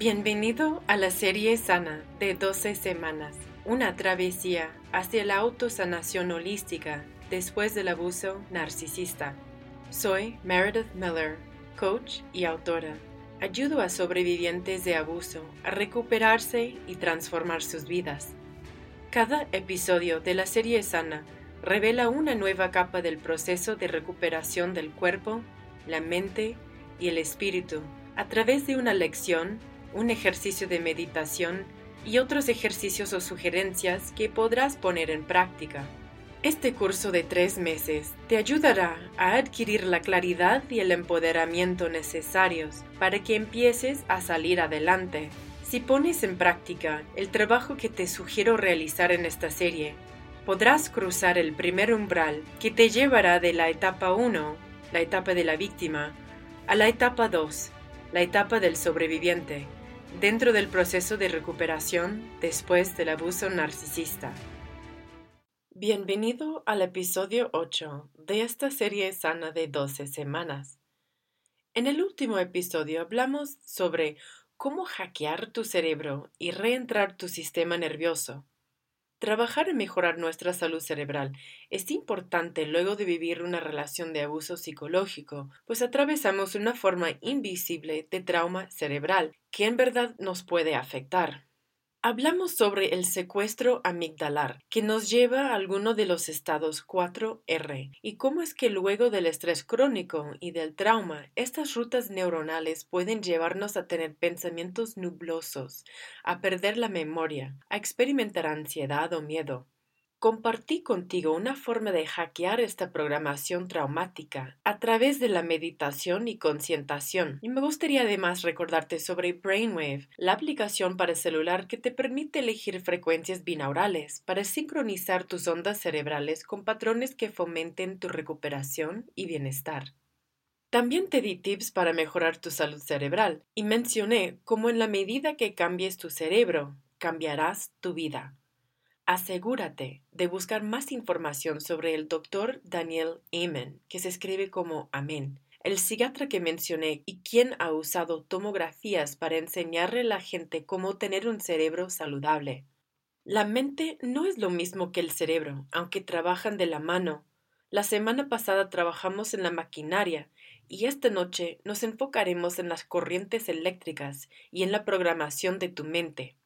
Bienvenido a la serie Sana de 12 semanas, una travesía hacia la autosanación holística después del abuso narcisista. Soy Meredith Miller, coach y autora. Ayudo a sobrevivientes de abuso a recuperarse y transformar sus vidas. Cada episodio de la serie Sana revela una nueva capa del proceso de recuperación del cuerpo, la mente y el espíritu a través de una lección, un ejercicio de meditación y otros ejercicios o sugerencias que podrás poner en práctica. Este curso de tres meses te ayudará a adquirir la claridad y el empoderamiento necesarios para que empieces a salir adelante. Si pones en práctica el trabajo que te sugiero realizar en esta serie, podrás cruzar el primer umbral que te llevará de la etapa 1, la etapa de la víctima, a la etapa 2, la etapa del sobreviviente, dentro del proceso de recuperación después del abuso narcisista. Bienvenido al episodio 8 de esta serie sana de 12 semanas. En el último episodio hablamos sobre cómo hackear tu cerebro y reentrar tu sistema nervioso. Trabajar en mejorar nuestra salud cerebral es importante luego de vivir una relación de abuso psicológico, pues atravesamos una forma invisible de trauma cerebral que en verdad nos puede afectar. Hablamos sobre el secuestro amigdalar, que nos lleva a alguno de los estados 4R, y cómo es que luego del estrés crónico y del trauma, estas rutas neuronales pueden llevarnos a tener pensamientos nublosos, a perder la memoria, a experimentar ansiedad o miedo, Compartí contigo una forma de hackear esta programación traumática a través de la meditación y concientación. Y me gustaría además recordarte sobre Brainwave, la aplicación para celular que te permite elegir frecuencias binaurales para sincronizar tus ondas cerebrales con patrones que fomenten tu recuperación y bienestar. También te di tips para mejorar tu salud cerebral y mencioné cómo en la medida que cambies tu cerebro, cambiarás tu vida. Asegúrate de buscar más información sobre el doctor Daniel Amen, que se escribe como Amén, el psiquiatra que mencioné y quien ha usado tomografías para enseñarle a la gente cómo tener un cerebro saludable. La mente no es lo mismo que el cerebro, aunque trabajan de la mano. La semana pasada trabajamos en la maquinaria y esta noche nos enfocaremos en las corrientes eléctricas y en la programación de tu mente.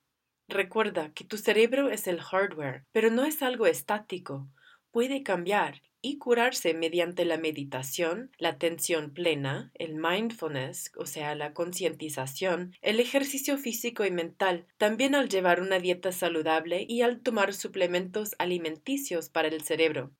Recuerda que tu cerebro es el hardware, pero no es algo estático. Puede cambiar y curarse mediante la meditación, la atención plena, el mindfulness, o sea, la concientización, el ejercicio físico y mental, también al llevar una dieta saludable y al tomar suplementos alimenticios para el cerebro.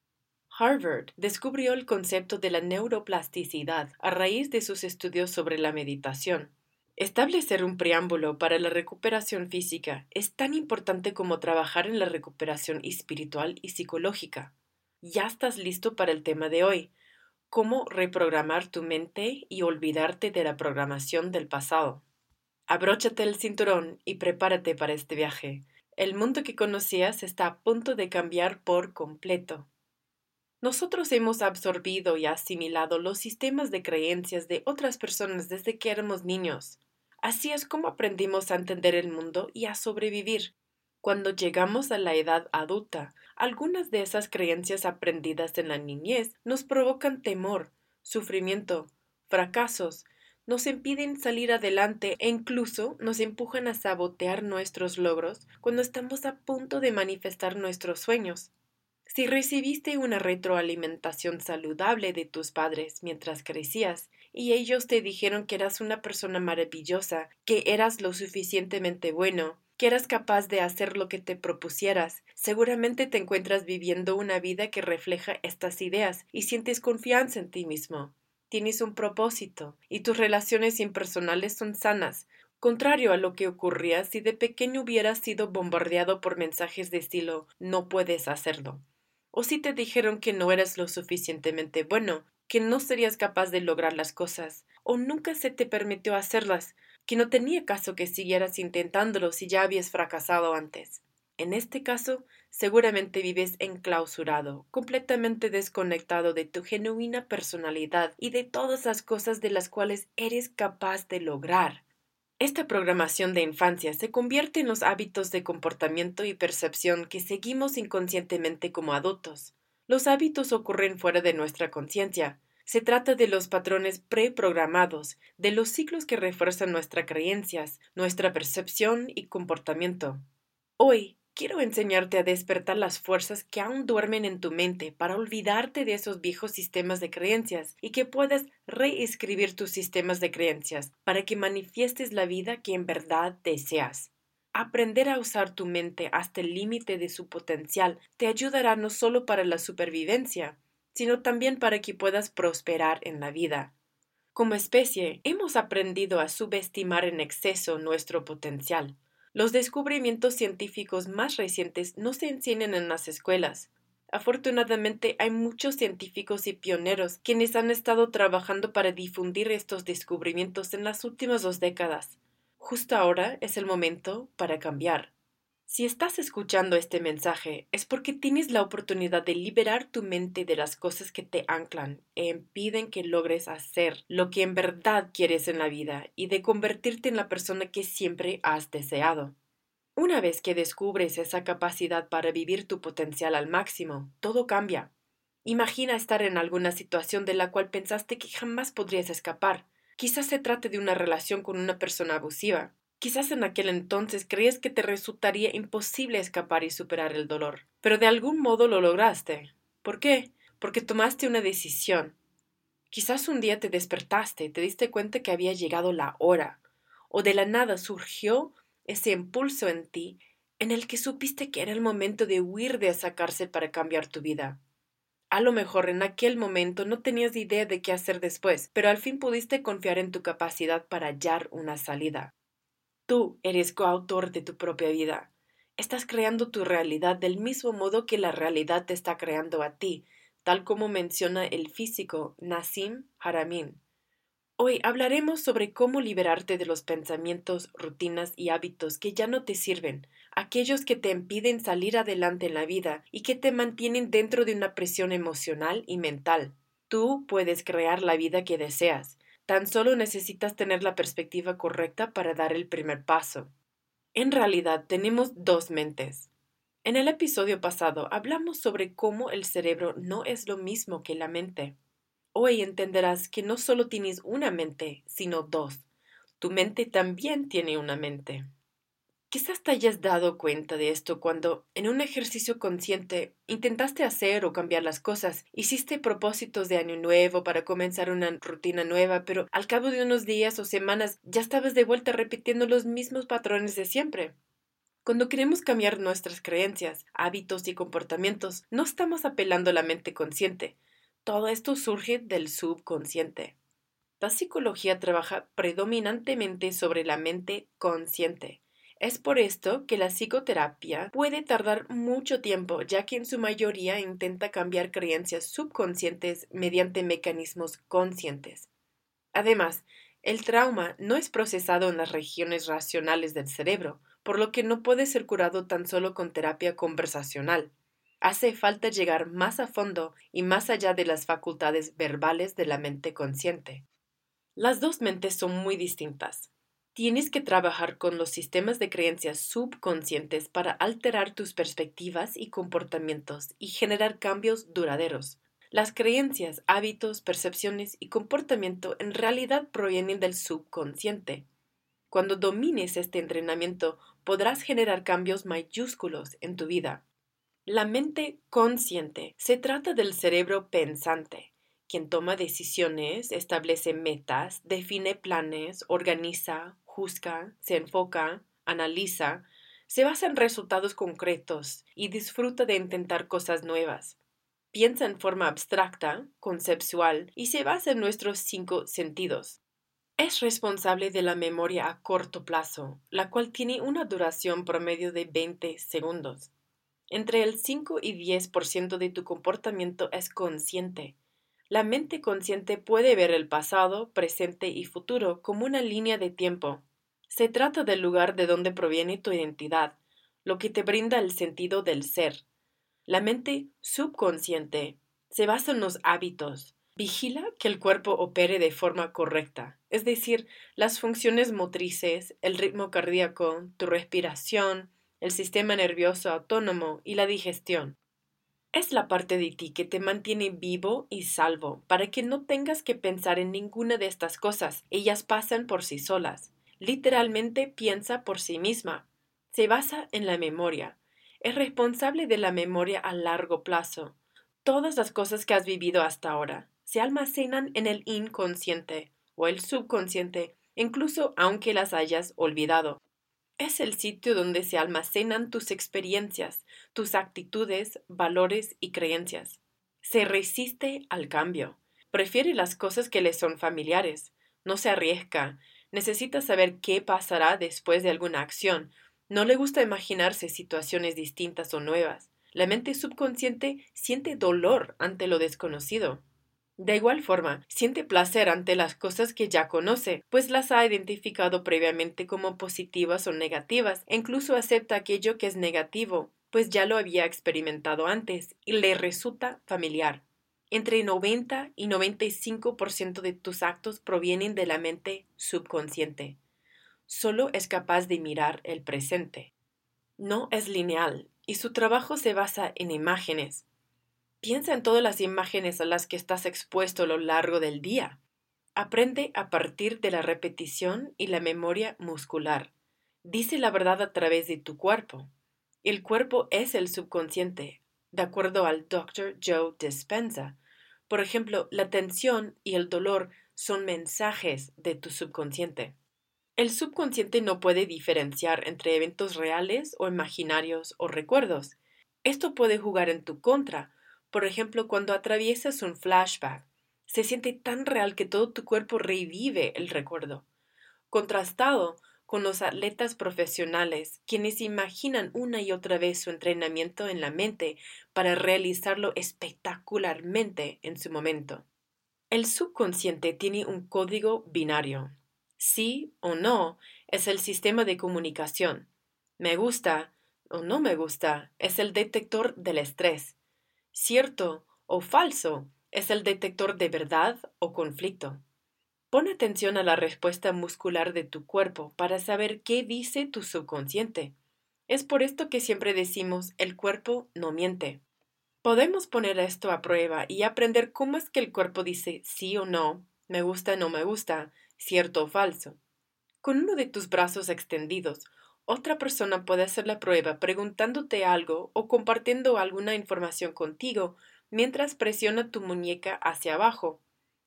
Harvard descubrió el concepto de la neuroplasticidad a raíz de sus estudios sobre la meditación. Establecer un preámbulo para la recuperación física es tan importante como trabajar en la recuperación espiritual y psicológica. Ya estás listo para el tema de hoy, cómo reprogramar tu mente y olvidarte de la programación del pasado. Abróchate el cinturón y prepárate para este viaje. El mundo que conocías está a punto de cambiar por completo. Nosotros hemos absorbido y asimilado los sistemas de creencias de otras personas desde que éramos niños. Así es como aprendimos a entender el mundo y a sobrevivir. Cuando llegamos a la edad adulta, algunas de esas creencias aprendidas en la niñez nos provocan temor, sufrimiento, fracasos, nos impiden salir adelante e incluso nos empujan a sabotear nuestros logros cuando estamos a punto de manifestar nuestros sueños. Si recibiste una retroalimentación saludable de tus padres mientras crecías y ellos te dijeron que eras una persona maravillosa, que eras lo suficientemente bueno, que eras capaz de hacer lo que te propusieras, seguramente te encuentras viviendo una vida que refleja estas ideas y sientes confianza en ti mismo. Tienes un propósito y tus relaciones impersonales son sanas, contrario a lo que ocurría si de pequeño hubieras sido bombardeado por mensajes de estilo no puedes hacerlo o si te dijeron que no eras lo suficientemente bueno, que no serías capaz de lograr las cosas, o nunca se te permitió hacerlas, que no tenía caso que siguieras intentándolo si ya habías fracasado antes. En este caso, seguramente vives enclausurado, completamente desconectado de tu genuina personalidad y de todas las cosas de las cuales eres capaz de lograr. Esta programación de infancia se convierte en los hábitos de comportamiento y percepción que seguimos inconscientemente como adultos. Los hábitos ocurren fuera de nuestra conciencia. Se trata de los patrones preprogramados, de los ciclos que refuerzan nuestras creencias, nuestra percepción y comportamiento. Hoy quiero enseñarte a despertar las fuerzas que aún duermen en tu mente para olvidarte de esos viejos sistemas de creencias y que puedas reescribir tus sistemas de creencias para que manifiestes la vida que en verdad deseas. Aprender a usar tu mente hasta el límite de su potencial te ayudará no solo para la supervivencia, sino también para que puedas prosperar en la vida. Como especie, hemos aprendido a subestimar en exceso nuestro potencial. Los descubrimientos científicos más recientes no se enseñan en las escuelas. Afortunadamente hay muchos científicos y pioneros quienes han estado trabajando para difundir estos descubrimientos en las últimas dos décadas. Justo ahora es el momento para cambiar. Si estás escuchando este mensaje es porque tienes la oportunidad de liberar tu mente de las cosas que te anclan e impiden que logres hacer lo que en verdad quieres en la vida y de convertirte en la persona que siempre has deseado. Una vez que descubres esa capacidad para vivir tu potencial al máximo, todo cambia. Imagina estar en alguna situación de la cual pensaste que jamás podrías escapar, Quizás se trate de una relación con una persona abusiva. Quizás en aquel entonces creías que te resultaría imposible escapar y superar el dolor. Pero de algún modo lo lograste. ¿Por qué? Porque tomaste una decisión. Quizás un día te despertaste y te diste cuenta que había llegado la hora. O de la nada surgió ese impulso en ti en el que supiste que era el momento de huir de esa cárcel para cambiar tu vida. A lo mejor en aquel momento no tenías idea de qué hacer después, pero al fin pudiste confiar en tu capacidad para hallar una salida. Tú eres coautor de tu propia vida. Estás creando tu realidad del mismo modo que la realidad te está creando a ti, tal como menciona el físico Nassim Haramin. Hoy hablaremos sobre cómo liberarte de los pensamientos, rutinas y hábitos que ya no te sirven, aquellos que te impiden salir adelante en la vida y que te mantienen dentro de una presión emocional y mental. Tú puedes crear la vida que deseas. Tan solo necesitas tener la perspectiva correcta para dar el primer paso. En realidad tenemos dos mentes. En el episodio pasado hablamos sobre cómo el cerebro no es lo mismo que la mente. Hoy entenderás que no solo tienes una mente, sino dos. Tu mente también tiene una mente. Quizás te hayas dado cuenta de esto cuando, en un ejercicio consciente, intentaste hacer o cambiar las cosas, hiciste propósitos de año nuevo para comenzar una rutina nueva, pero al cabo de unos días o semanas ya estabas de vuelta repitiendo los mismos patrones de siempre. Cuando queremos cambiar nuestras creencias, hábitos y comportamientos, no estamos apelando a la mente consciente, todo esto surge del subconsciente. La psicología trabaja predominantemente sobre la mente consciente. Es por esto que la psicoterapia puede tardar mucho tiempo, ya que en su mayoría intenta cambiar creencias subconscientes mediante mecanismos conscientes. Además, el trauma no es procesado en las regiones racionales del cerebro, por lo que no puede ser curado tan solo con terapia conversacional hace falta llegar más a fondo y más allá de las facultades verbales de la mente consciente. Las dos mentes son muy distintas. Tienes que trabajar con los sistemas de creencias subconscientes para alterar tus perspectivas y comportamientos y generar cambios duraderos. Las creencias, hábitos, percepciones y comportamiento en realidad provienen del subconsciente. Cuando domines este entrenamiento podrás generar cambios mayúsculos en tu vida. La mente consciente se trata del cerebro pensante, quien toma decisiones, establece metas, define planes, organiza, juzga, se enfoca, analiza, se basa en resultados concretos y disfruta de intentar cosas nuevas. Piensa en forma abstracta, conceptual y se basa en nuestros cinco sentidos. Es responsable de la memoria a corto plazo, la cual tiene una duración promedio de 20 segundos. Entre el 5 y 10% de tu comportamiento es consciente. La mente consciente puede ver el pasado, presente y futuro como una línea de tiempo. Se trata del lugar de donde proviene tu identidad, lo que te brinda el sentido del ser. La mente subconsciente se basa en los hábitos, Vigila que el cuerpo opere de forma correcta, es decir, las funciones motrices, el ritmo cardíaco, tu respiración, el sistema nervioso autónomo y la digestión. Es la parte de ti que te mantiene vivo y salvo, para que no tengas que pensar en ninguna de estas cosas. Ellas pasan por sí solas. Literalmente piensa por sí misma. Se basa en la memoria. Es responsable de la memoria a largo plazo. Todas las cosas que has vivido hasta ahora se almacenan en el inconsciente o el subconsciente, incluso aunque las hayas olvidado. Es el sitio donde se almacenan tus experiencias, tus actitudes, valores y creencias. Se resiste al cambio. Prefiere las cosas que le son familiares. No se arriesga. Necesita saber qué pasará después de alguna acción. No le gusta imaginarse situaciones distintas o nuevas. La mente subconsciente siente dolor ante lo desconocido. De igual forma, siente placer ante las cosas que ya conoce, pues las ha identificado previamente como positivas o negativas, e incluso acepta aquello que es negativo, pues ya lo había experimentado antes y le resulta familiar. Entre 90 y 95% de tus actos provienen de la mente subconsciente. Solo es capaz de mirar el presente. No es lineal y su trabajo se basa en imágenes, Piensa en todas las imágenes a las que estás expuesto a lo largo del día. Aprende a partir de la repetición y la memoria muscular. Dice la verdad a través de tu cuerpo. El cuerpo es el subconsciente, de acuerdo al Dr. Joe Dispenza. Por ejemplo, la tensión y el dolor son mensajes de tu subconsciente. El subconsciente no puede diferenciar entre eventos reales o imaginarios o recuerdos. Esto puede jugar en tu contra, por ejemplo, cuando atraviesas un flashback, se siente tan real que todo tu cuerpo revive el recuerdo. Contrastado con los atletas profesionales, quienes imaginan una y otra vez su entrenamiento en la mente para realizarlo espectacularmente en su momento. El subconsciente tiene un código binario. Sí o no es el sistema de comunicación. Me gusta o no me gusta es el detector del estrés cierto o falso es el detector de verdad o conflicto. Pon atención a la respuesta muscular de tu cuerpo para saber qué dice tu subconsciente. Es por esto que siempre decimos el cuerpo no miente. Podemos poner esto a prueba y aprender cómo es que el cuerpo dice sí o no, me gusta o no me gusta, cierto o falso. Con uno de tus brazos extendidos otra persona puede hacer la prueba preguntándote algo o compartiendo alguna información contigo mientras presiona tu muñeca hacia abajo.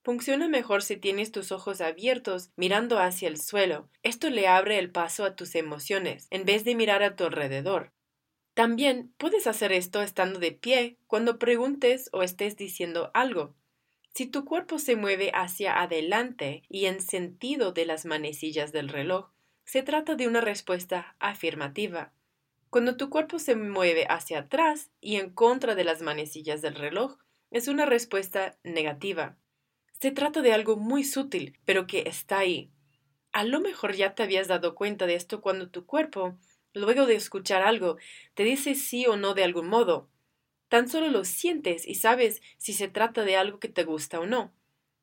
Funciona mejor si tienes tus ojos abiertos mirando hacia el suelo. Esto le abre el paso a tus emociones, en vez de mirar a tu alrededor. También puedes hacer esto estando de pie cuando preguntes o estés diciendo algo. Si tu cuerpo se mueve hacia adelante y en sentido de las manecillas del reloj, se trata de una respuesta afirmativa. Cuando tu cuerpo se mueve hacia atrás y en contra de las manecillas del reloj, es una respuesta negativa. Se trata de algo muy sutil, pero que está ahí. A lo mejor ya te habías dado cuenta de esto cuando tu cuerpo, luego de escuchar algo, te dice sí o no de algún modo. Tan solo lo sientes y sabes si se trata de algo que te gusta o no.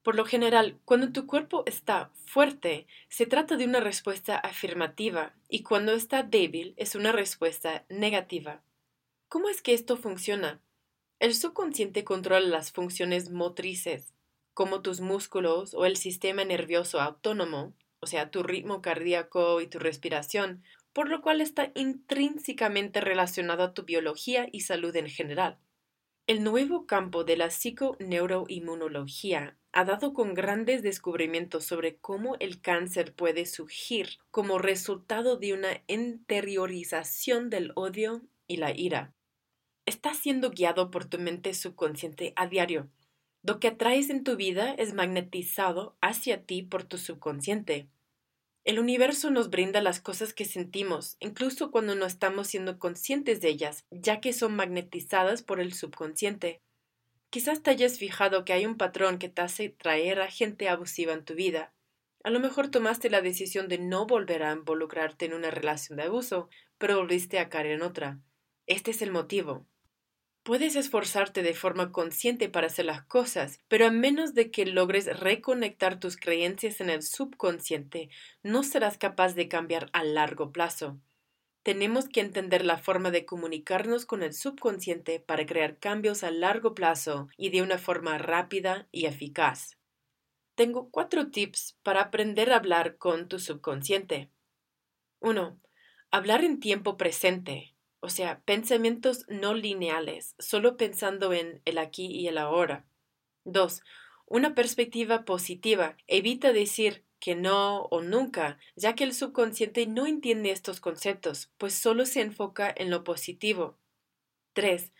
Por lo general, cuando tu cuerpo está fuerte, se trata de una respuesta afirmativa y cuando está débil es una respuesta negativa. ¿Cómo es que esto funciona? El subconsciente controla las funciones motrices, como tus músculos o el sistema nervioso autónomo, o sea, tu ritmo cardíaco y tu respiración, por lo cual está intrínsecamente relacionado a tu biología y salud en general. El nuevo campo de la psiconeuroinmunología ha dado con grandes descubrimientos sobre cómo el cáncer puede surgir como resultado de una interiorización del odio y la ira. Estás siendo guiado por tu mente subconsciente a diario. Lo que atraes en tu vida es magnetizado hacia ti por tu subconsciente. El universo nos brinda las cosas que sentimos, incluso cuando no estamos siendo conscientes de ellas, ya que son magnetizadas por el subconsciente. Quizás te hayas fijado que hay un patrón que te hace traer a gente abusiva en tu vida. A lo mejor tomaste la decisión de no volver a involucrarte en una relación de abuso, pero volviste a caer en otra. Este es el motivo. Puedes esforzarte de forma consciente para hacer las cosas, pero a menos de que logres reconectar tus creencias en el subconsciente, no serás capaz de cambiar a largo plazo. Tenemos que entender la forma de comunicarnos con el subconsciente para crear cambios a largo plazo y de una forma rápida y eficaz. Tengo cuatro tips para aprender a hablar con tu subconsciente. 1. Hablar en tiempo presente o sea, pensamientos no lineales, solo pensando en el aquí y el ahora. 2. Una perspectiva positiva. Evita decir que no o nunca, ya que el subconsciente no entiende estos conceptos, pues solo se enfoca en lo positivo. 3.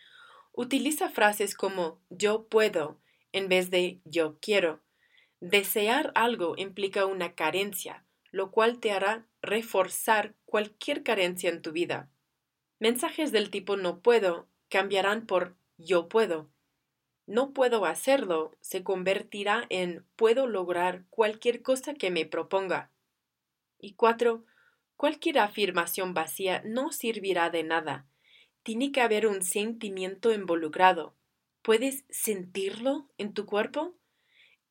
Utiliza frases como yo puedo en vez de yo quiero. Desear algo implica una carencia, lo cual te hará reforzar cualquier carencia en tu vida. Mensajes del tipo no puedo cambiarán por yo puedo. No puedo hacerlo se convertirá en puedo lograr cualquier cosa que me proponga. Y cuatro, cualquier afirmación vacía no servirá de nada. Tiene que haber un sentimiento involucrado. ¿Puedes sentirlo en tu cuerpo?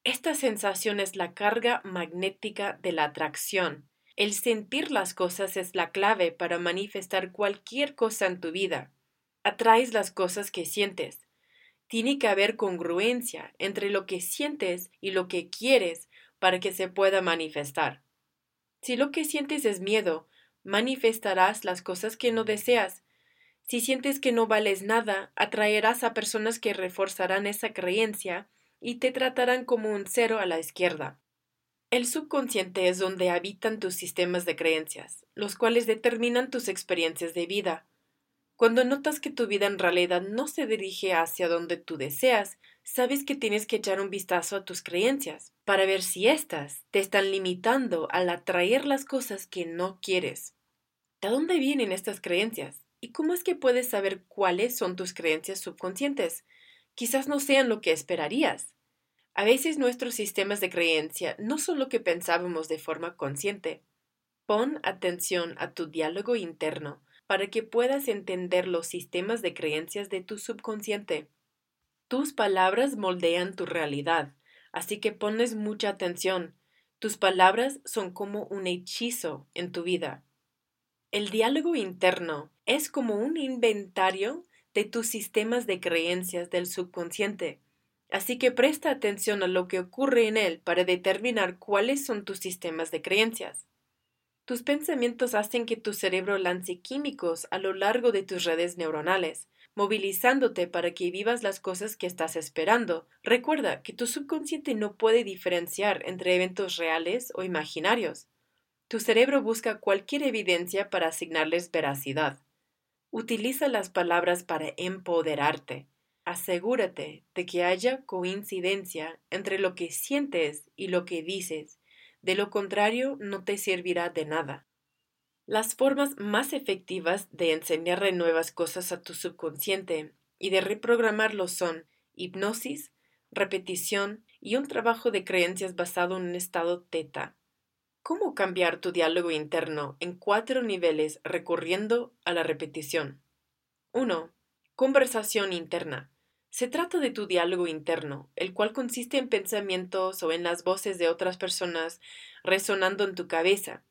Esta sensación es la carga magnética de la atracción. El sentir las cosas es la clave para manifestar cualquier cosa en tu vida. Atraes las cosas que sientes. Tiene que haber congruencia entre lo que sientes y lo que quieres para que se pueda manifestar. Si lo que sientes es miedo, manifestarás las cosas que no deseas. Si sientes que no vales nada, atraerás a personas que reforzarán esa creencia y te tratarán como un cero a la izquierda. El subconsciente es donde habitan tus sistemas de creencias, los cuales determinan tus experiencias de vida. Cuando notas que tu vida en realidad no se dirige hacia donde tú deseas, sabes que tienes que echar un vistazo a tus creencias para ver si éstas te están limitando al atraer las cosas que no quieres. ¿De dónde vienen estas creencias? ¿Y cómo es que puedes saber cuáles son tus creencias subconscientes? Quizás no sean lo que esperarías. A veces nuestros sistemas de creencia no son lo que pensábamos de forma consciente. Pon atención a tu diálogo interno para que puedas entender los sistemas de creencias de tu subconsciente. Tus palabras moldean tu realidad, así que pones mucha atención. Tus palabras son como un hechizo en tu vida. El diálogo interno es como un inventario de tus sistemas de creencias del subconsciente. Así que presta atención a lo que ocurre en él para determinar cuáles son tus sistemas de creencias. Tus pensamientos hacen que tu cerebro lance químicos a lo largo de tus redes neuronales, movilizándote para que vivas las cosas que estás esperando. Recuerda que tu subconsciente no puede diferenciar entre eventos reales o imaginarios. Tu cerebro busca cualquier evidencia para asignarles veracidad. Utiliza las palabras para empoderarte asegúrate de que haya coincidencia entre lo que sientes y lo que dices. De lo contrario, no te servirá de nada. Las formas más efectivas de enseñarle nuevas cosas a tu subconsciente y de reprogramarlo son hipnosis, repetición y un trabajo de creencias basado en un estado teta. ¿Cómo cambiar tu diálogo interno en cuatro niveles recurriendo a la repetición? 1. Conversación interna. Se trata de tu diálogo interno, el cual consiste en pensamientos o en las voces de otras personas resonando en tu cabeza.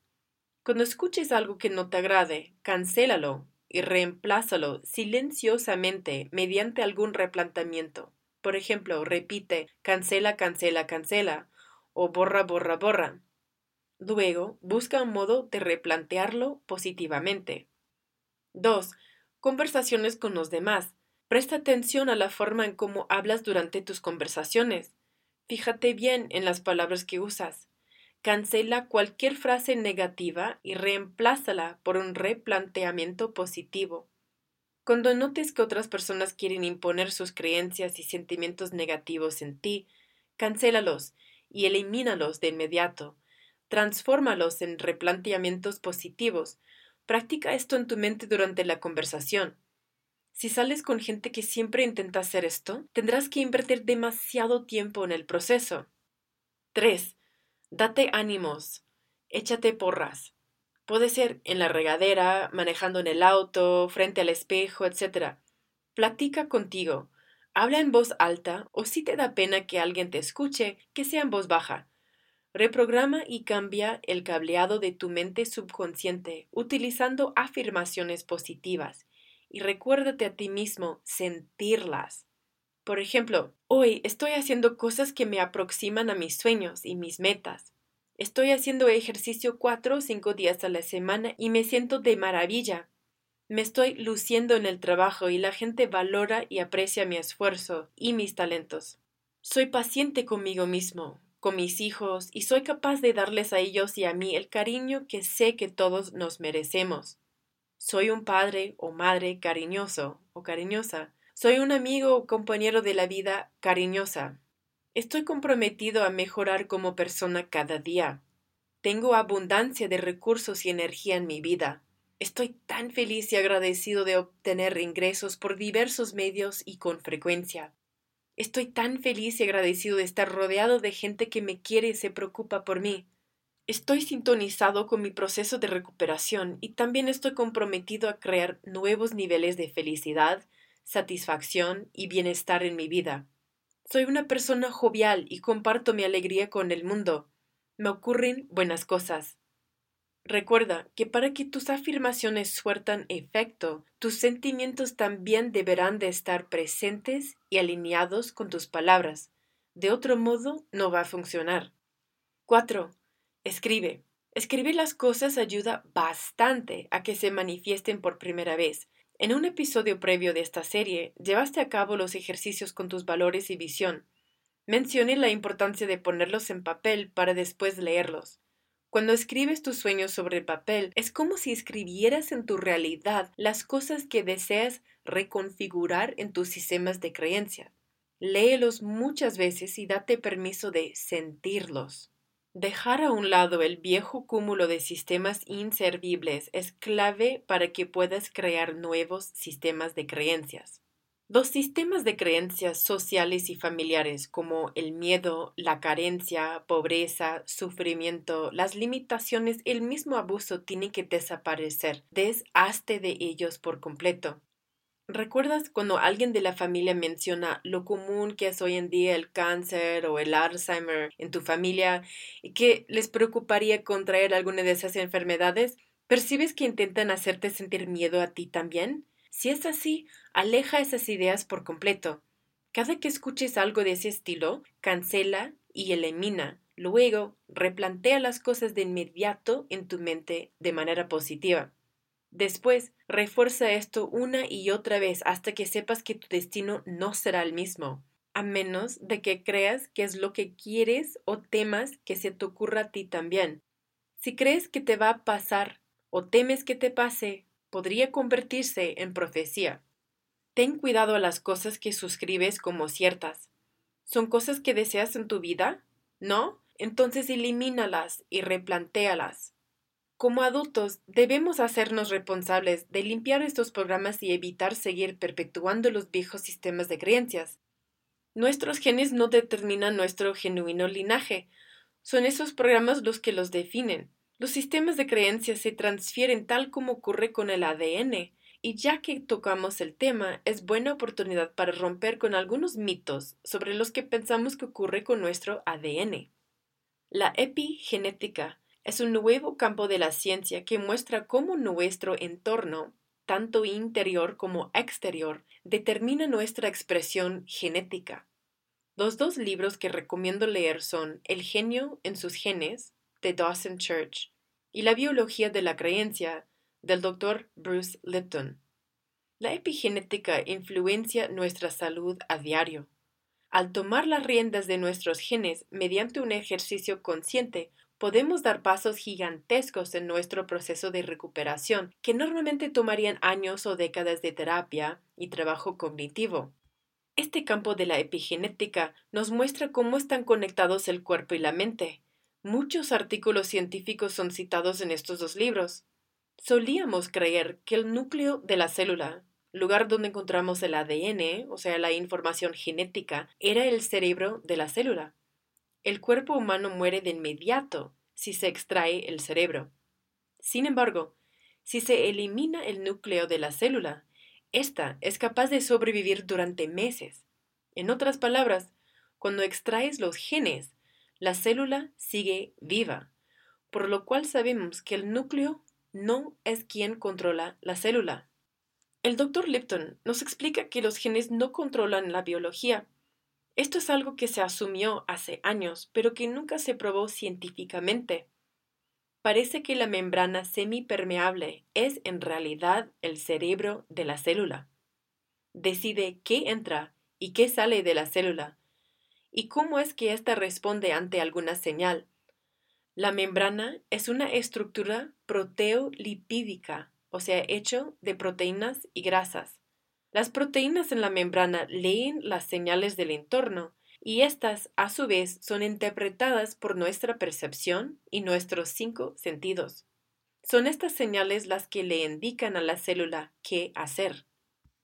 Cuando escuches algo que no te agrade, cancélalo y reemplázalo silenciosamente mediante algún replanteamiento. Por ejemplo, repite cancela, cancela, cancela o borra, borra, borra. Luego, busca un modo de replantearlo positivamente. 2. Conversaciones con los demás. Presta atención a la forma en cómo hablas durante tus conversaciones. Fíjate bien en las palabras que usas. Cancela cualquier frase negativa y reemplázala por un replanteamiento positivo. Cuando notes que otras personas quieren imponer sus creencias y sentimientos negativos en ti, cancélalos y elimínalos de inmediato. Transfórmalos en replanteamientos positivos. Practica esto en tu mente durante la conversación. Si sales con gente que siempre intenta hacer esto, tendrás que invertir demasiado tiempo en el proceso. 3. Date ánimos. Échate porras. Puede ser en la regadera, manejando en el auto, frente al espejo, etc. Platica contigo. Habla en voz alta o si te da pena que alguien te escuche, que sea en voz baja. Reprograma y cambia el cableado de tu mente subconsciente utilizando afirmaciones positivas y recuérdate a ti mismo sentirlas. Por ejemplo, hoy estoy haciendo cosas que me aproximan a mis sueños y mis metas. Estoy haciendo ejercicio cuatro o cinco días a la semana y me siento de maravilla. Me estoy luciendo en el trabajo y la gente valora y aprecia mi esfuerzo y mis talentos. Soy paciente conmigo mismo, con mis hijos, y soy capaz de darles a ellos y a mí el cariño que sé que todos nos merecemos. Soy un padre o madre cariñoso o cariñosa. Soy un amigo o compañero de la vida cariñosa. Estoy comprometido a mejorar como persona cada día. Tengo abundancia de recursos y energía en mi vida. Estoy tan feliz y agradecido de obtener ingresos por diversos medios y con frecuencia. Estoy tan feliz y agradecido de estar rodeado de gente que me quiere y se preocupa por mí. Estoy sintonizado con mi proceso de recuperación y también estoy comprometido a crear nuevos niveles de felicidad, satisfacción y bienestar en mi vida. Soy una persona jovial y comparto mi alegría con el mundo. Me ocurren buenas cosas. Recuerda que para que tus afirmaciones sueltan efecto, tus sentimientos también deberán de estar presentes y alineados con tus palabras. De otro modo, no va a funcionar. 4. Escribe. Escribir las cosas ayuda bastante a que se manifiesten por primera vez, en un episodio previo de esta serie, llevaste a cabo los ejercicios con tus valores y visión. Mencioné la importancia de ponerlos en papel para después leerlos. Cuando escribes tus sueños sobre el papel, es como si escribieras en tu realidad las cosas que deseas reconfigurar en tus sistemas de creencia. Léelos muchas veces y date permiso de sentirlos. Dejar a un lado el viejo cúmulo de sistemas inservibles es clave para que puedas crear nuevos sistemas de creencias. Los sistemas de creencias sociales y familiares como el miedo, la carencia, pobreza, sufrimiento, las limitaciones, el mismo abuso tienen que desaparecer. Deshazte de ellos por completo. ¿Recuerdas cuando alguien de la familia menciona lo común que es hoy en día el cáncer o el Alzheimer en tu familia y que les preocuparía contraer alguna de esas enfermedades? ¿Percibes que intentan hacerte sentir miedo a ti también? Si es así, aleja esas ideas por completo. Cada que escuches algo de ese estilo, cancela y elimina. Luego, replantea las cosas de inmediato en tu mente de manera positiva. Después, refuerza esto una y otra vez hasta que sepas que tu destino no será el mismo, a menos de que creas que es lo que quieres o temas que se te ocurra a ti también. Si crees que te va a pasar o temes que te pase, podría convertirse en profecía. Ten cuidado a las cosas que suscribes como ciertas. ¿Son cosas que deseas en tu vida? ¿No? Entonces elimínalas y replantéalas. Como adultos, debemos hacernos responsables de limpiar estos programas y evitar seguir perpetuando los viejos sistemas de creencias. Nuestros genes no determinan nuestro genuino linaje, son esos programas los que los definen. Los sistemas de creencias se transfieren tal como ocurre con el ADN, y ya que tocamos el tema, es buena oportunidad para romper con algunos mitos sobre los que pensamos que ocurre con nuestro ADN. La epigenética es un nuevo campo de la ciencia que muestra cómo nuestro entorno, tanto interior como exterior, determina nuestra expresión genética. Los dos libros que recomiendo leer son El genio en sus genes, de Dawson Church, y La biología de la creencia, del Dr. Bruce Lipton. La epigenética influencia nuestra salud a diario. Al tomar las riendas de nuestros genes mediante un ejercicio consciente, podemos dar pasos gigantescos en nuestro proceso de recuperación, que normalmente tomarían años o décadas de terapia y trabajo cognitivo. Este campo de la epigenética nos muestra cómo están conectados el cuerpo y la mente. Muchos artículos científicos son citados en estos dos libros. Solíamos creer que el núcleo de la célula, lugar donde encontramos el ADN, o sea, la información genética, era el cerebro de la célula. El cuerpo humano muere de inmediato si se extrae el cerebro. Sin embargo, si se elimina el núcleo de la célula, esta es capaz de sobrevivir durante meses. En otras palabras, cuando extraes los genes, la célula sigue viva, por lo cual sabemos que el núcleo no es quien controla la célula. El doctor Lipton nos explica que los genes no controlan la biología. Esto es algo que se asumió hace años, pero que nunca se probó científicamente. Parece que la membrana semipermeable es en realidad el cerebro de la célula. Decide qué entra y qué sale de la célula, y cómo es que ésta responde ante alguna señal. La membrana es una estructura proteolipídica, o sea, hecho de proteínas y grasas. Las proteínas en la membrana leen las señales del entorno y estas, a su vez, son interpretadas por nuestra percepción y nuestros cinco sentidos. Son estas señales las que le indican a la célula qué hacer.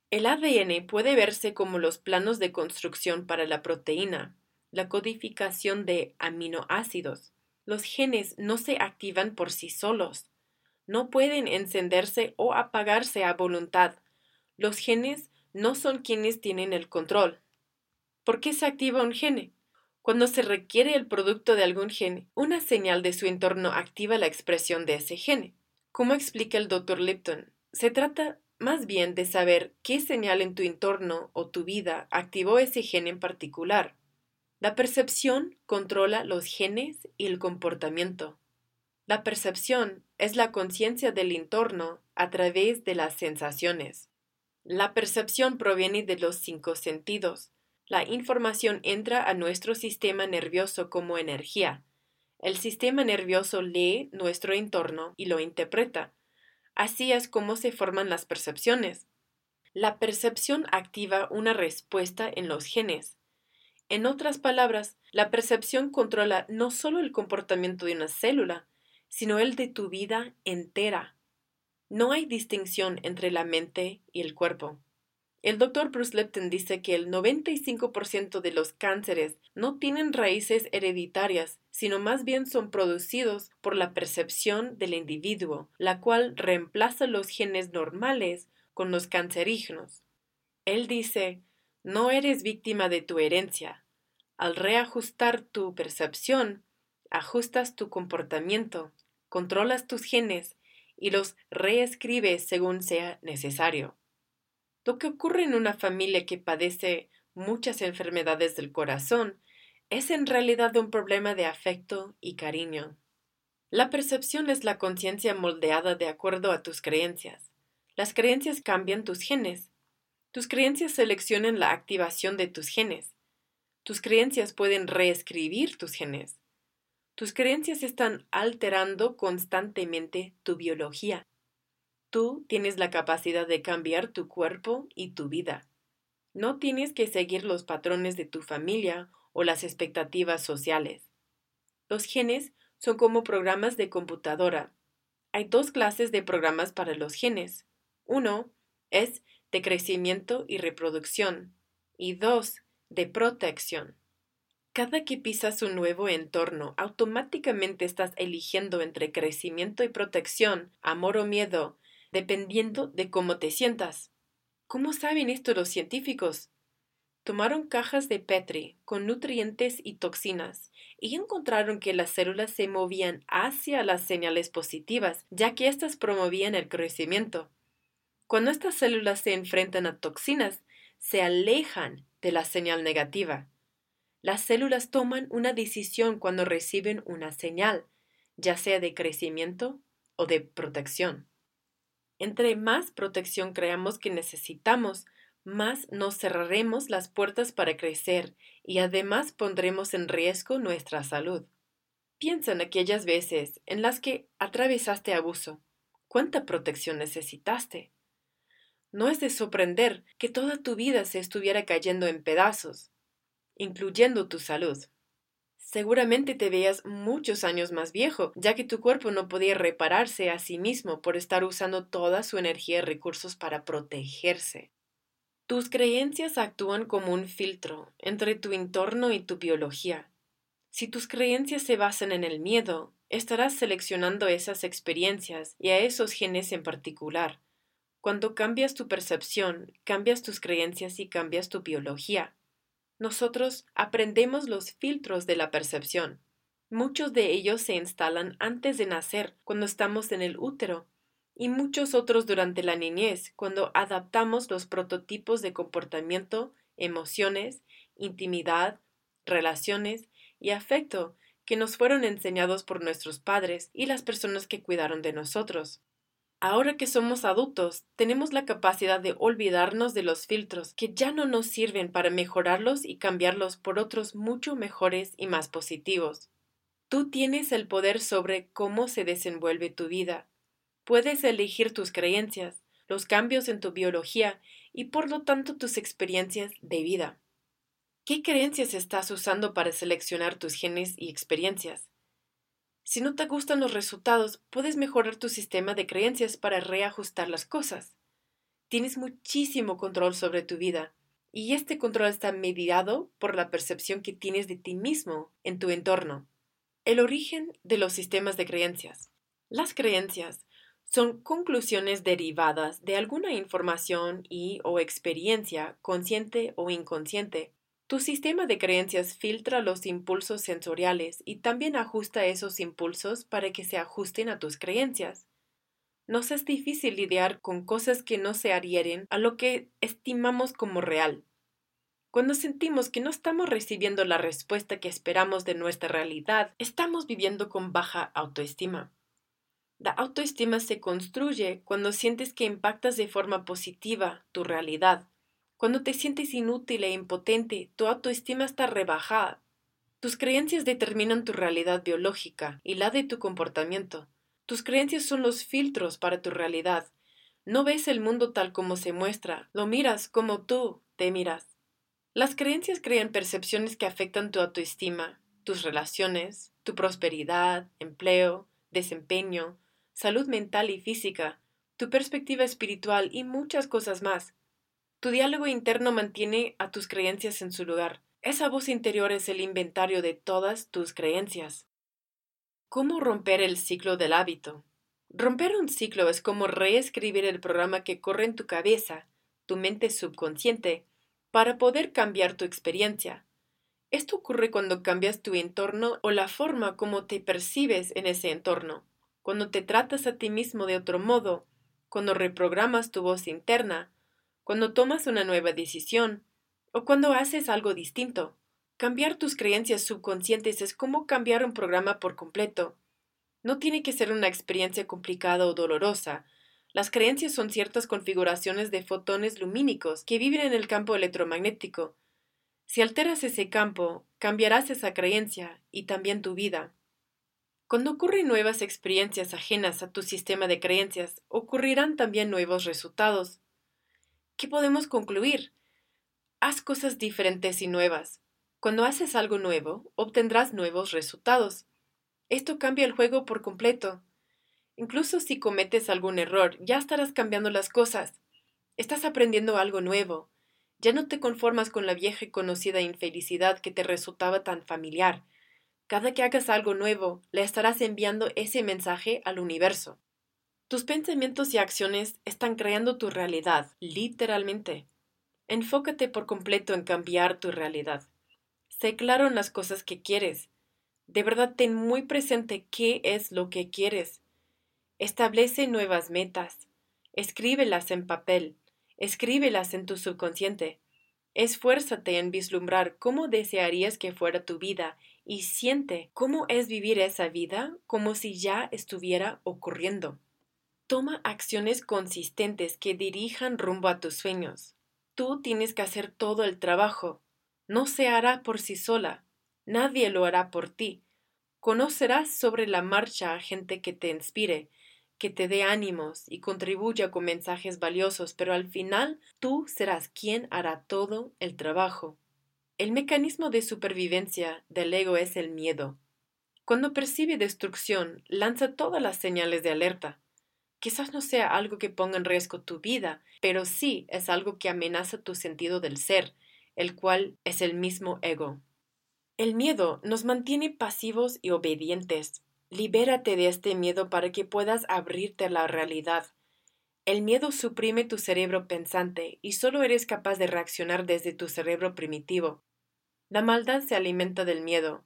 El ADN puede verse como los planos de construcción para la proteína, la codificación de aminoácidos. Los genes no se activan por sí solos. No pueden encenderse o apagarse a voluntad. Los genes no son quienes tienen el control. ¿Por qué se activa un gene? Cuando se requiere el producto de algún gene, una señal de su entorno activa la expresión de ese gene. Como explica el Dr. Lipton, se trata más bien de saber qué señal en tu entorno o tu vida activó ese gene en particular. La percepción controla los genes y el comportamiento. La percepción es la conciencia del entorno a través de las sensaciones. La percepción proviene de los cinco sentidos, la información entra a nuestro sistema nervioso como energía. El sistema nervioso lee nuestro entorno y lo interpreta. Así es como se forman las percepciones. La percepción activa una respuesta en los genes. En otras palabras, la percepción controla no solo el comportamiento de una célula, sino el de tu vida entera. No hay distinción entre la mente y el cuerpo. El doctor Bruce Lipton dice que el 95% de los cánceres no tienen raíces hereditarias, sino más bien son producidos por la percepción del individuo, la cual reemplaza los genes normales con los cancerígenos. Él dice, no eres víctima de tu herencia. Al reajustar tu percepción, ajustas tu comportamiento, controlas tus genes y los reescribes según sea necesario. Lo que ocurre en una familia que padece muchas enfermedades del corazón es en realidad un problema de afecto y cariño. La percepción es la conciencia moldeada de acuerdo a tus creencias. Las creencias cambian tus genes. Tus creencias seleccionan la activación de tus genes. Tus creencias pueden reescribir tus genes. Tus creencias están alterando constantemente tu biología. Tú tienes la capacidad de cambiar tu cuerpo y tu vida. No tienes que seguir los patrones de tu familia o las expectativas sociales. Los genes son como programas de computadora. Hay dos clases de programas para los genes. Uno es de crecimiento y reproducción y dos de protección. Cada que pisas un nuevo entorno, automáticamente estás eligiendo entre crecimiento y protección, amor o miedo, dependiendo de cómo te sientas. ¿Cómo saben esto los científicos? Tomaron cajas de Petri con nutrientes y toxinas y encontraron que las células se movían hacia las señales positivas, ya que éstas promovían el crecimiento. Cuando estas células se enfrentan a toxinas, se alejan de la señal negativa. Las células toman una decisión cuando reciben una señal, ya sea de crecimiento o de protección. Entre más protección creamos que necesitamos, más nos cerraremos las puertas para crecer y además pondremos en riesgo nuestra salud. Piensa en aquellas veces en las que atravesaste abuso. ¿Cuánta protección necesitaste? No es de sorprender que toda tu vida se estuviera cayendo en pedazos, incluyendo tu salud. Seguramente te veías muchos años más viejo, ya que tu cuerpo no podía repararse a sí mismo por estar usando toda su energía y recursos para protegerse. Tus creencias actúan como un filtro entre tu entorno y tu biología. Si tus creencias se basan en el miedo, estarás seleccionando esas experiencias y a esos genes en particular. Cuando cambias tu percepción, cambias tus creencias y cambias tu biología. Nosotros aprendemos los filtros de la percepción. Muchos de ellos se instalan antes de nacer, cuando estamos en el útero, y muchos otros durante la niñez, cuando adaptamos los prototipos de comportamiento, emociones, intimidad, relaciones y afecto que nos fueron enseñados por nuestros padres y las personas que cuidaron de nosotros. Ahora que somos adultos, tenemos la capacidad de olvidarnos de los filtros que ya no nos sirven para mejorarlos y cambiarlos por otros mucho mejores y más positivos. Tú tienes el poder sobre cómo se desenvuelve tu vida. Puedes elegir tus creencias, los cambios en tu biología y por lo tanto tus experiencias de vida. ¿Qué creencias estás usando para seleccionar tus genes y experiencias? Si no te gustan los resultados, puedes mejorar tu sistema de creencias para reajustar las cosas. Tienes muchísimo control sobre tu vida, y este control está mediado por la percepción que tienes de ti mismo en tu entorno. El origen de los sistemas de creencias. Las creencias son conclusiones derivadas de alguna información y o experiencia consciente o inconsciente tu sistema de creencias filtra los impulsos sensoriales y también ajusta esos impulsos para que se ajusten a tus creencias. Nos es difícil lidiar con cosas que no se adhieren a lo que estimamos como real. Cuando sentimos que no estamos recibiendo la respuesta que esperamos de nuestra realidad, estamos viviendo con baja autoestima. La autoestima se construye cuando sientes que impactas de forma positiva tu realidad, cuando te sientes inútil e impotente, tu autoestima está rebajada. Tus creencias determinan tu realidad biológica y la de tu comportamiento. Tus creencias son los filtros para tu realidad. No ves el mundo tal como se muestra, lo miras como tú te miras. Las creencias crean percepciones que afectan tu autoestima, tus relaciones, tu prosperidad, empleo, desempeño, salud mental y física, tu perspectiva espiritual y muchas cosas más. Tu diálogo interno mantiene a tus creencias en su lugar. Esa voz interior es el inventario de todas tus creencias. ¿Cómo romper el ciclo del hábito? Romper un ciclo es como reescribir el programa que corre en tu cabeza, tu mente subconsciente, para poder cambiar tu experiencia. Esto ocurre cuando cambias tu entorno o la forma como te percibes en ese entorno, cuando te tratas a ti mismo de otro modo, cuando reprogramas tu voz interna, cuando tomas una nueva decisión o cuando haces algo distinto. Cambiar tus creencias subconscientes es como cambiar un programa por completo. No tiene que ser una experiencia complicada o dolorosa. Las creencias son ciertas configuraciones de fotones lumínicos que viven en el campo electromagnético. Si alteras ese campo, cambiarás esa creencia y también tu vida. Cuando ocurren nuevas experiencias ajenas a tu sistema de creencias, ocurrirán también nuevos resultados. ¿Qué podemos concluir? Haz cosas diferentes y nuevas. Cuando haces algo nuevo, obtendrás nuevos resultados. Esto cambia el juego por completo. Incluso si cometes algún error, ya estarás cambiando las cosas. Estás aprendiendo algo nuevo. Ya no te conformas con la vieja y conocida infelicidad que te resultaba tan familiar. Cada que hagas algo nuevo, le estarás enviando ese mensaje al universo. Tus pensamientos y acciones están creando tu realidad, literalmente. Enfócate por completo en cambiar tu realidad. Sé claro en las cosas que quieres. De verdad ten muy presente qué es lo que quieres. Establece nuevas metas. Escríbelas en papel. Escríbelas en tu subconsciente. Esfuérzate en vislumbrar cómo desearías que fuera tu vida y siente cómo es vivir esa vida como si ya estuviera ocurriendo. Toma acciones consistentes que dirijan rumbo a tus sueños. Tú tienes que hacer todo el trabajo. No se hará por sí sola. Nadie lo hará por ti. Conocerás sobre la marcha a gente que te inspire, que te dé ánimos y contribuya con mensajes valiosos, pero al final tú serás quien hará todo el trabajo. El mecanismo de supervivencia del ego es el miedo. Cuando percibe destrucción, lanza todas las señales de alerta. Quizás no sea algo que ponga en riesgo tu vida, pero sí es algo que amenaza tu sentido del ser, el cual es el mismo ego. El miedo nos mantiene pasivos y obedientes. Libérate de este miedo para que puedas abrirte a la realidad. El miedo suprime tu cerebro pensante y solo eres capaz de reaccionar desde tu cerebro primitivo. La maldad se alimenta del miedo.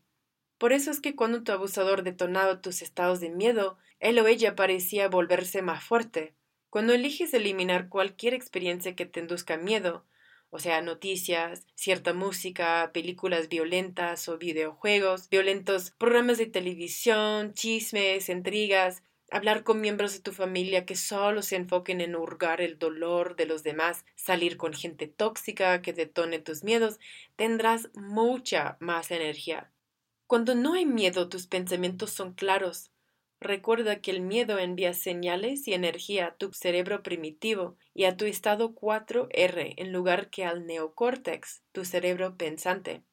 Por eso es que cuando tu abusador detonaba tus estados de miedo, él o ella parecía volverse más fuerte. Cuando eliges eliminar cualquier experiencia que te induzca miedo, o sea, noticias, cierta música, películas violentas o videojuegos, violentos programas de televisión, chismes, intrigas, hablar con miembros de tu familia que solo se enfoquen en hurgar el dolor de los demás, salir con gente tóxica que detone tus miedos, tendrás mucha más energía. Cuando no hay miedo, tus pensamientos son claros. Recuerda que el miedo envía señales y energía a tu cerebro primitivo y a tu estado 4R en lugar que al neocórtex, tu cerebro pensante.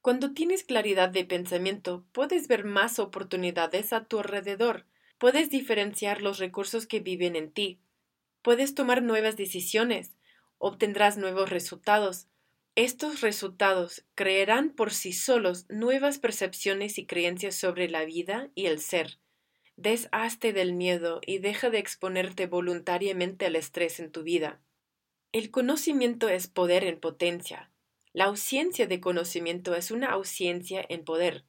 Cuando tienes claridad de pensamiento, puedes ver más oportunidades a tu alrededor Puedes diferenciar los recursos que viven en ti. Puedes tomar nuevas decisiones. Obtendrás nuevos resultados. Estos resultados crearán por sí solos nuevas percepciones y creencias sobre la vida y el ser. Deshazte del miedo y deja de exponerte voluntariamente al estrés en tu vida. El conocimiento es poder en potencia. La ausencia de conocimiento es una ausencia en poder.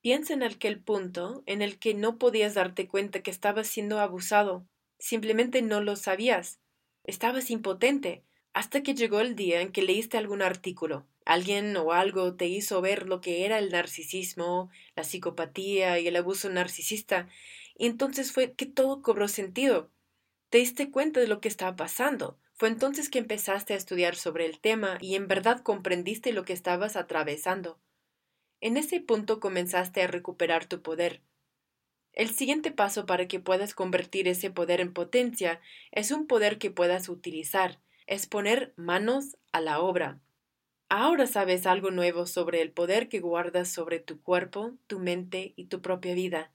Piensa en aquel punto en el que no podías darte cuenta que estabas siendo abusado. Simplemente no lo sabías. Estabas impotente hasta que llegó el día en que leíste algún artículo. Alguien o algo te hizo ver lo que era el narcisismo, la psicopatía y el abuso narcisista, y entonces fue que todo cobró sentido. Te diste cuenta de lo que estaba pasando. Fue entonces que empezaste a estudiar sobre el tema y en verdad comprendiste lo que estabas atravesando. En ese punto comenzaste a recuperar tu poder. El siguiente paso para que puedas convertir ese poder en potencia es un poder que puedas utilizar, es poner manos a la obra. Ahora sabes algo nuevo sobre el poder que guardas sobre tu cuerpo, tu mente y tu propia vida.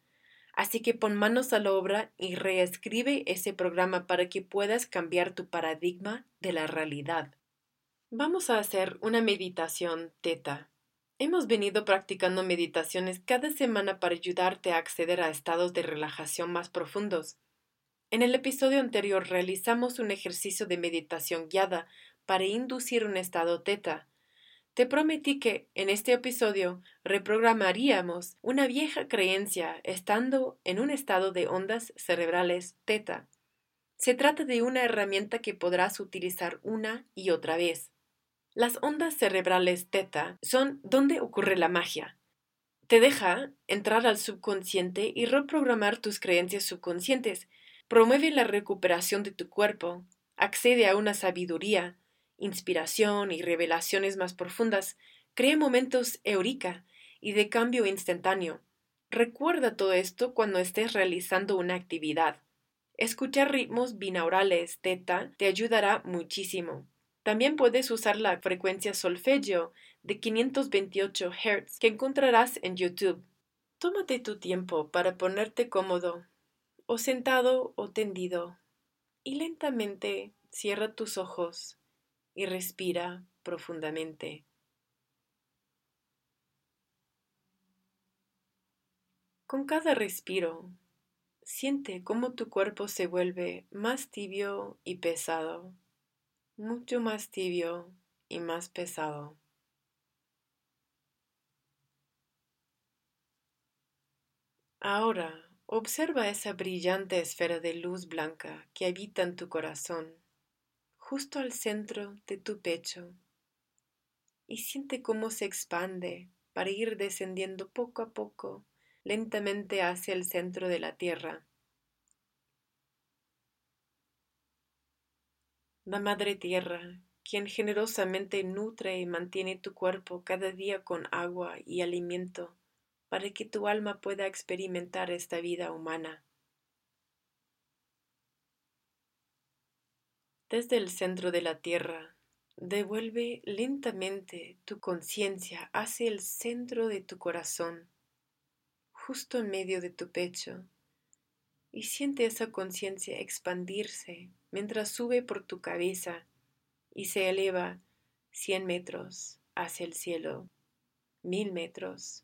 Así que pon manos a la obra y reescribe ese programa para que puedas cambiar tu paradigma de la realidad. Vamos a hacer una meditación teta. Hemos venido practicando meditaciones cada semana para ayudarte a acceder a estados de relajación más profundos. En el episodio anterior realizamos un ejercicio de meditación guiada para inducir un estado teta. Te prometí que en este episodio reprogramaríamos una vieja creencia estando en un estado de ondas cerebrales teta. Se trata de una herramienta que podrás utilizar una y otra vez. Las ondas cerebrales teta son donde ocurre la magia. Te deja entrar al subconsciente y reprogramar tus creencias subconscientes. Promueve la recuperación de tu cuerpo. Accede a una sabiduría, inspiración y revelaciones más profundas. Crea momentos eureka y de cambio instantáneo. Recuerda todo esto cuando estés realizando una actividad. Escuchar ritmos binaurales teta te ayudará muchísimo. También puedes usar la frecuencia solfegio de 528 Hz que encontrarás en YouTube. Tómate tu tiempo para ponerte cómodo, o sentado o tendido, y lentamente cierra tus ojos y respira profundamente. Con cada respiro, siente cómo tu cuerpo se vuelve más tibio y pesado mucho más tibio y más pesado. Ahora observa esa brillante esfera de luz blanca que habita en tu corazón, justo al centro de tu pecho, y siente cómo se expande para ir descendiendo poco a poco, lentamente hacia el centro de la Tierra. la Madre Tierra, quien generosamente nutre y mantiene tu cuerpo cada día con agua y alimento, para que tu alma pueda experimentar esta vida humana. Desde el centro de la Tierra, devuelve lentamente tu conciencia hacia el centro de tu corazón, justo en medio de tu pecho, y siente esa conciencia expandirse mientras sube por tu cabeza y se eleva cien metros hacia el cielo, mil metros,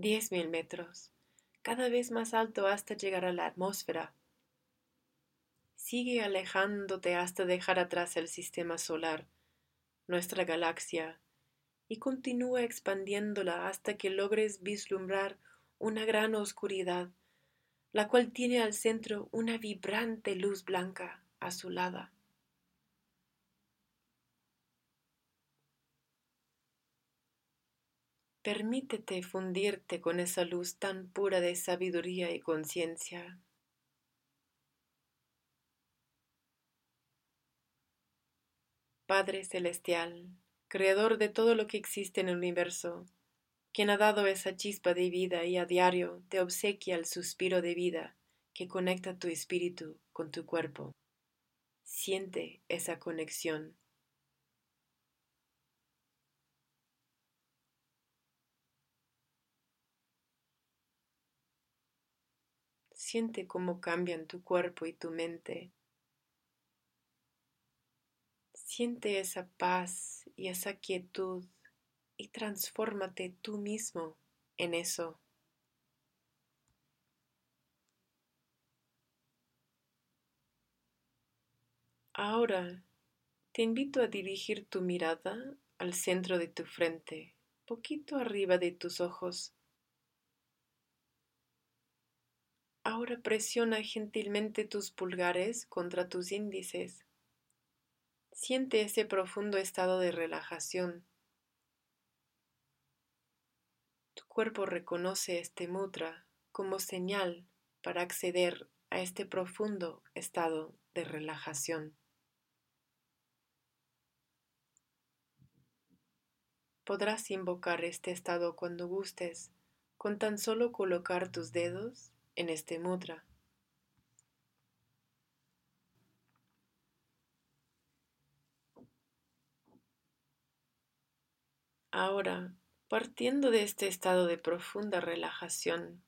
diez mil metros, cada vez más alto hasta llegar a la atmósfera. sigue alejándote hasta dejar atrás el sistema solar, nuestra galaxia, y continúa expandiéndola hasta que logres vislumbrar una gran oscuridad, la cual tiene al centro una vibrante luz blanca azulada. Permítete fundirte con esa luz tan pura de sabiduría y conciencia. Padre Celestial, Creador de todo lo que existe en el universo, quien ha dado esa chispa de vida y a diario te obsequia el suspiro de vida que conecta tu espíritu con tu cuerpo. Siente esa conexión Siente cómo cambian tu cuerpo y tu mente. Siente esa paz y esa quietud y transfórmate tú mismo en eso. Ahora te invito a dirigir tu mirada al centro de tu frente, poquito arriba de tus ojos. Ahora presiona gentilmente tus pulgares contra tus índices. Siente ese profundo estado de relajación. Tu cuerpo reconoce este mudra como señal para acceder a este profundo estado de relajación. Podrás invocar este estado cuando gustes con tan solo colocar tus dedos en este mudra. Ahora, partiendo de este estado de profunda relajación,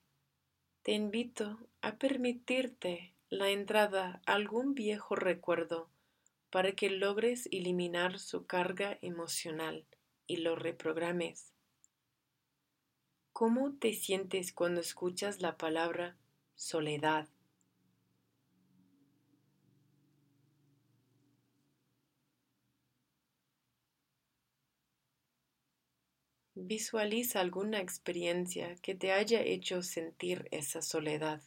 te invito a permitirte la entrada a algún viejo recuerdo para que logres eliminar su carga emocional y lo reprogrames. ¿Cómo te sientes cuando escuchas la palabra soledad? Visualiza alguna experiencia que te haya hecho sentir esa soledad.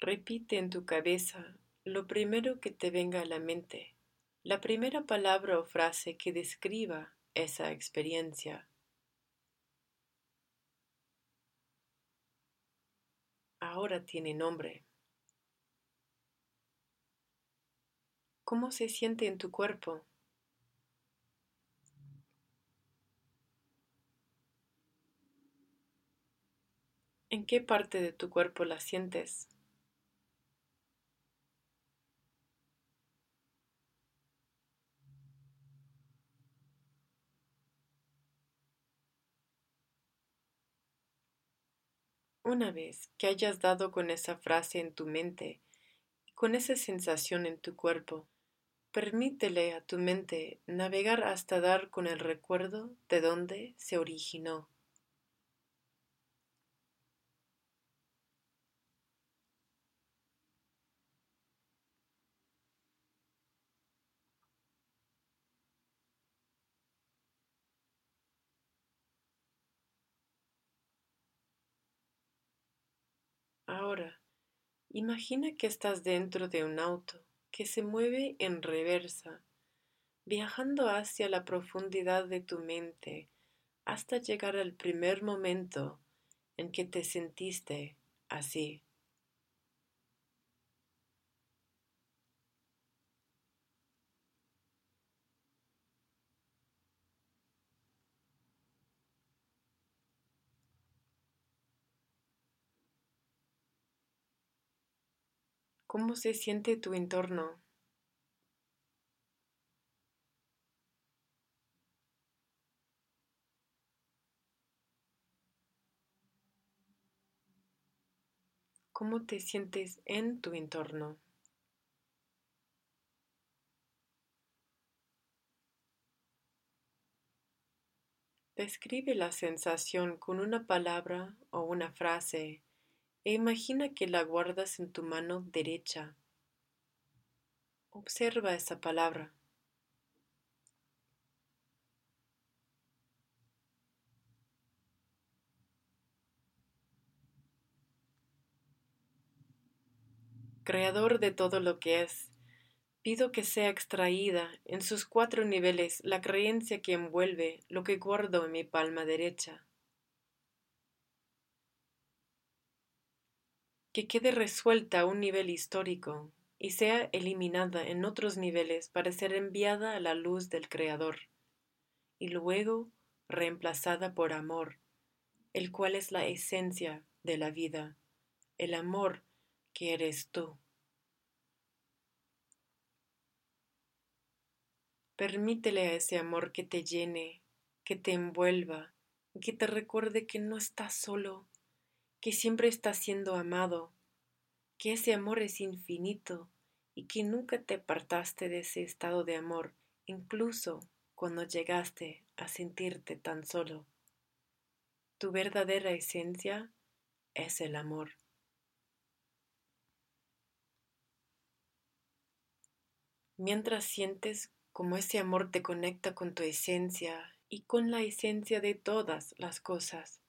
Repite en tu cabeza lo primero que te venga a la mente, la primera palabra o frase que describa esa experiencia. Ahora tiene nombre. ¿Cómo se siente en tu cuerpo? ¿En qué parte de tu cuerpo la sientes? Una vez que hayas dado con esa frase en tu mente y con esa sensación en tu cuerpo, permítele a tu mente navegar hasta dar con el recuerdo de dónde se originó. Ahora, imagina que estás dentro de un auto que se mueve en reversa, viajando hacia la profundidad de tu mente hasta llegar al primer momento en que te sentiste así. ¿Cómo se siente tu entorno? ¿Cómo te sientes en tu entorno? Describe la sensación con una palabra o una frase e imagina que la guardas en tu mano derecha. Observa esa palabra. Creador de todo lo que es, pido que sea extraída en sus cuatro niveles la creencia que envuelve lo que guardo en mi palma derecha. Que quede resuelta a un nivel histórico y sea eliminada en otros niveles para ser enviada a la luz del Creador, y luego reemplazada por amor, el cual es la esencia de la vida, el amor que eres tú. Permítele a ese amor que te llene, que te envuelva, que te recuerde que no estás solo, que siempre estás siendo amado, que ese amor es infinito y que nunca te apartaste de ese estado de amor, incluso cuando llegaste a sentirte tan solo. Tu verdadera esencia es el amor. Mientras sientes como ese amor te conecta con tu esencia y con la esencia de todas las cosas,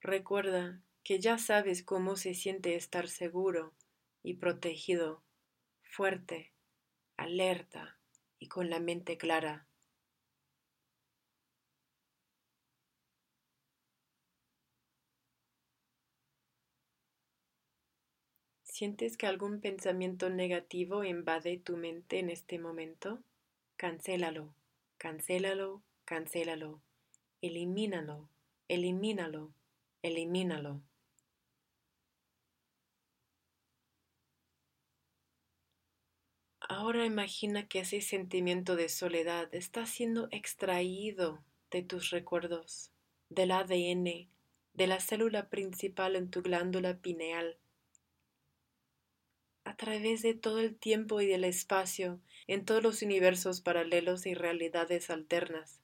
recuerda que ya sabes cómo se siente estar seguro y protegido, fuerte, alerta y con la mente clara. ¿Sientes que algún pensamiento negativo invade tu mente en este momento? Cancélalo, cancélalo, cancélalo. Elimínalo, elimínalo, elimínalo. Ahora imagina que ese sentimiento de soledad está siendo extraído de tus recuerdos, del ADN, de la célula principal en tu glándula pineal a través de todo el tiempo y del espacio, en todos los universos paralelos y realidades alternas.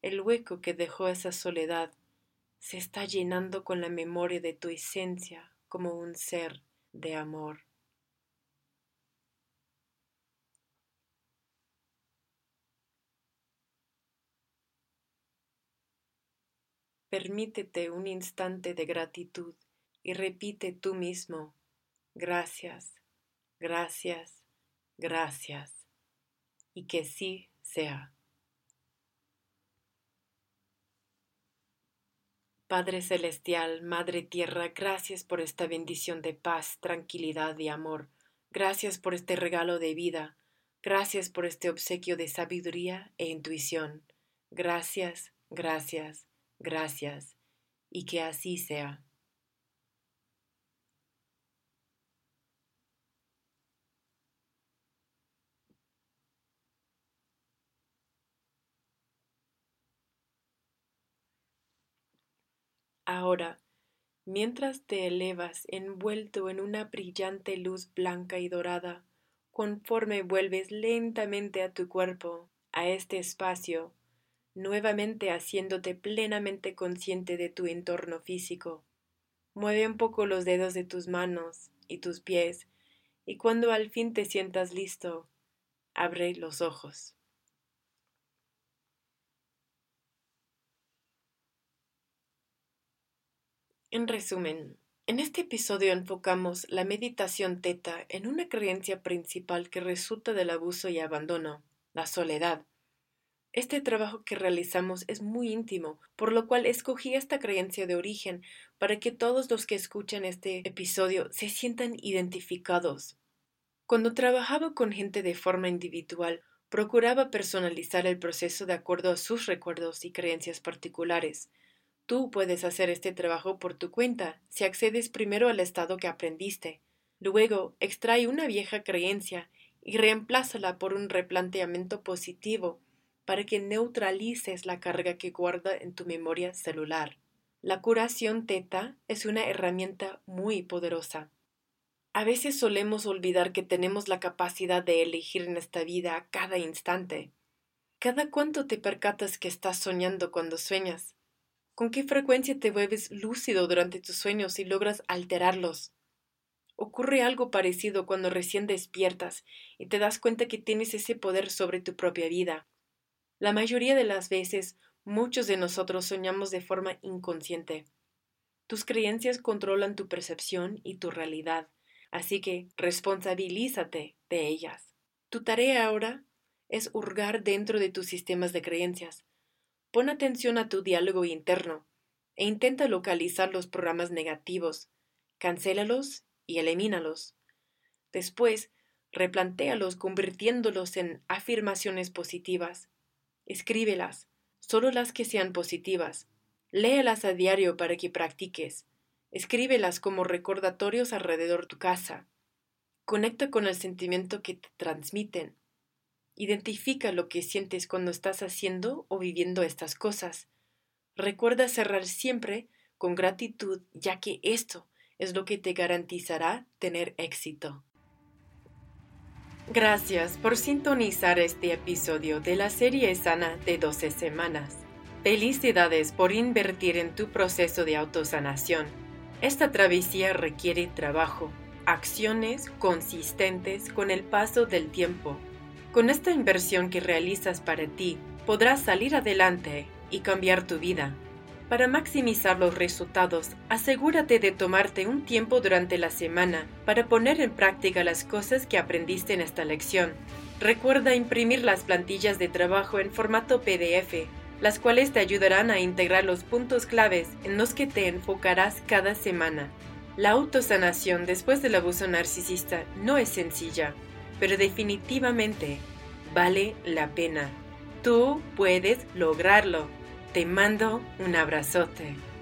El hueco que dejó esa soledad se está llenando con la memoria de tu esencia como un ser de amor. Permítete un instante de gratitud y repite tú mismo Gracias, gracias, gracias. Y que sí sea. Padre Celestial, Madre Tierra, gracias por esta bendición de paz, tranquilidad y amor. Gracias por este regalo de vida. Gracias por este obsequio de sabiduría e intuición. Gracias, gracias, gracias. Y que así sea. Ahora, mientras te elevas envuelto en una brillante luz blanca y dorada, conforme vuelves lentamente a tu cuerpo, a este espacio, nuevamente haciéndote plenamente consciente de tu entorno físico. Mueve un poco los dedos de tus manos y tus pies, y cuando al fin te sientas listo, abre los ojos. En resumen, en este episodio enfocamos la meditación teta en una creencia principal que resulta del abuso y abandono, la soledad. Este trabajo que realizamos es muy íntimo, por lo cual escogí esta creencia de origen para que todos los que escuchan este episodio se sientan identificados. Cuando trabajaba con gente de forma individual, procuraba personalizar el proceso de acuerdo a sus recuerdos y creencias particulares. Tú puedes hacer este trabajo por tu cuenta si accedes primero al estado que aprendiste. Luego, extrae una vieja creencia y reemplázala por un replanteamiento positivo para que neutralices la carga que guarda en tu memoria celular. La curación teta es una herramienta muy poderosa. A veces solemos olvidar que tenemos la capacidad de elegir en esta vida a cada instante. ¿Cada cuánto te percatas que estás soñando cuando sueñas? ¿Con qué frecuencia te vuelves lúcido durante tus sueños y logras alterarlos? Ocurre algo parecido cuando recién despiertas y te das cuenta que tienes ese poder sobre tu propia vida. La mayoría de las veces, muchos de nosotros soñamos de forma inconsciente. Tus creencias controlan tu percepción y tu realidad, así que responsabilízate de ellas. Tu tarea ahora es hurgar dentro de tus sistemas de creencias, Pon atención a tu diálogo interno e intenta localizar los programas negativos, cancélalos y elimínalos. Después, replantéalos convirtiéndolos en afirmaciones positivas. Escríbelas, solo las que sean positivas. Léelas a diario para que practiques. Escríbelas como recordatorios alrededor de tu casa. Conecta con el sentimiento que te transmiten Identifica lo que sientes cuando estás haciendo o viviendo estas cosas. Recuerda cerrar siempre con gratitud, ya que esto es lo que te garantizará tener éxito. Gracias por sintonizar este episodio de la serie sana de 12 semanas. Felicidades por invertir en tu proceso de autosanación. Esta travesía requiere trabajo, acciones consistentes con el paso del tiempo con esta inversión que realizas para ti, podrás salir adelante y cambiar tu vida. Para maximizar los resultados, asegúrate de tomarte un tiempo durante la semana para poner en práctica las cosas que aprendiste en esta lección. Recuerda imprimir las plantillas de trabajo en formato PDF, las cuales te ayudarán a integrar los puntos claves en los que te enfocarás cada semana. La autosanación después del abuso narcisista no es sencilla, pero definitivamente vale la pena. Tú puedes lograrlo. Te mando un abrazote.